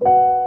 you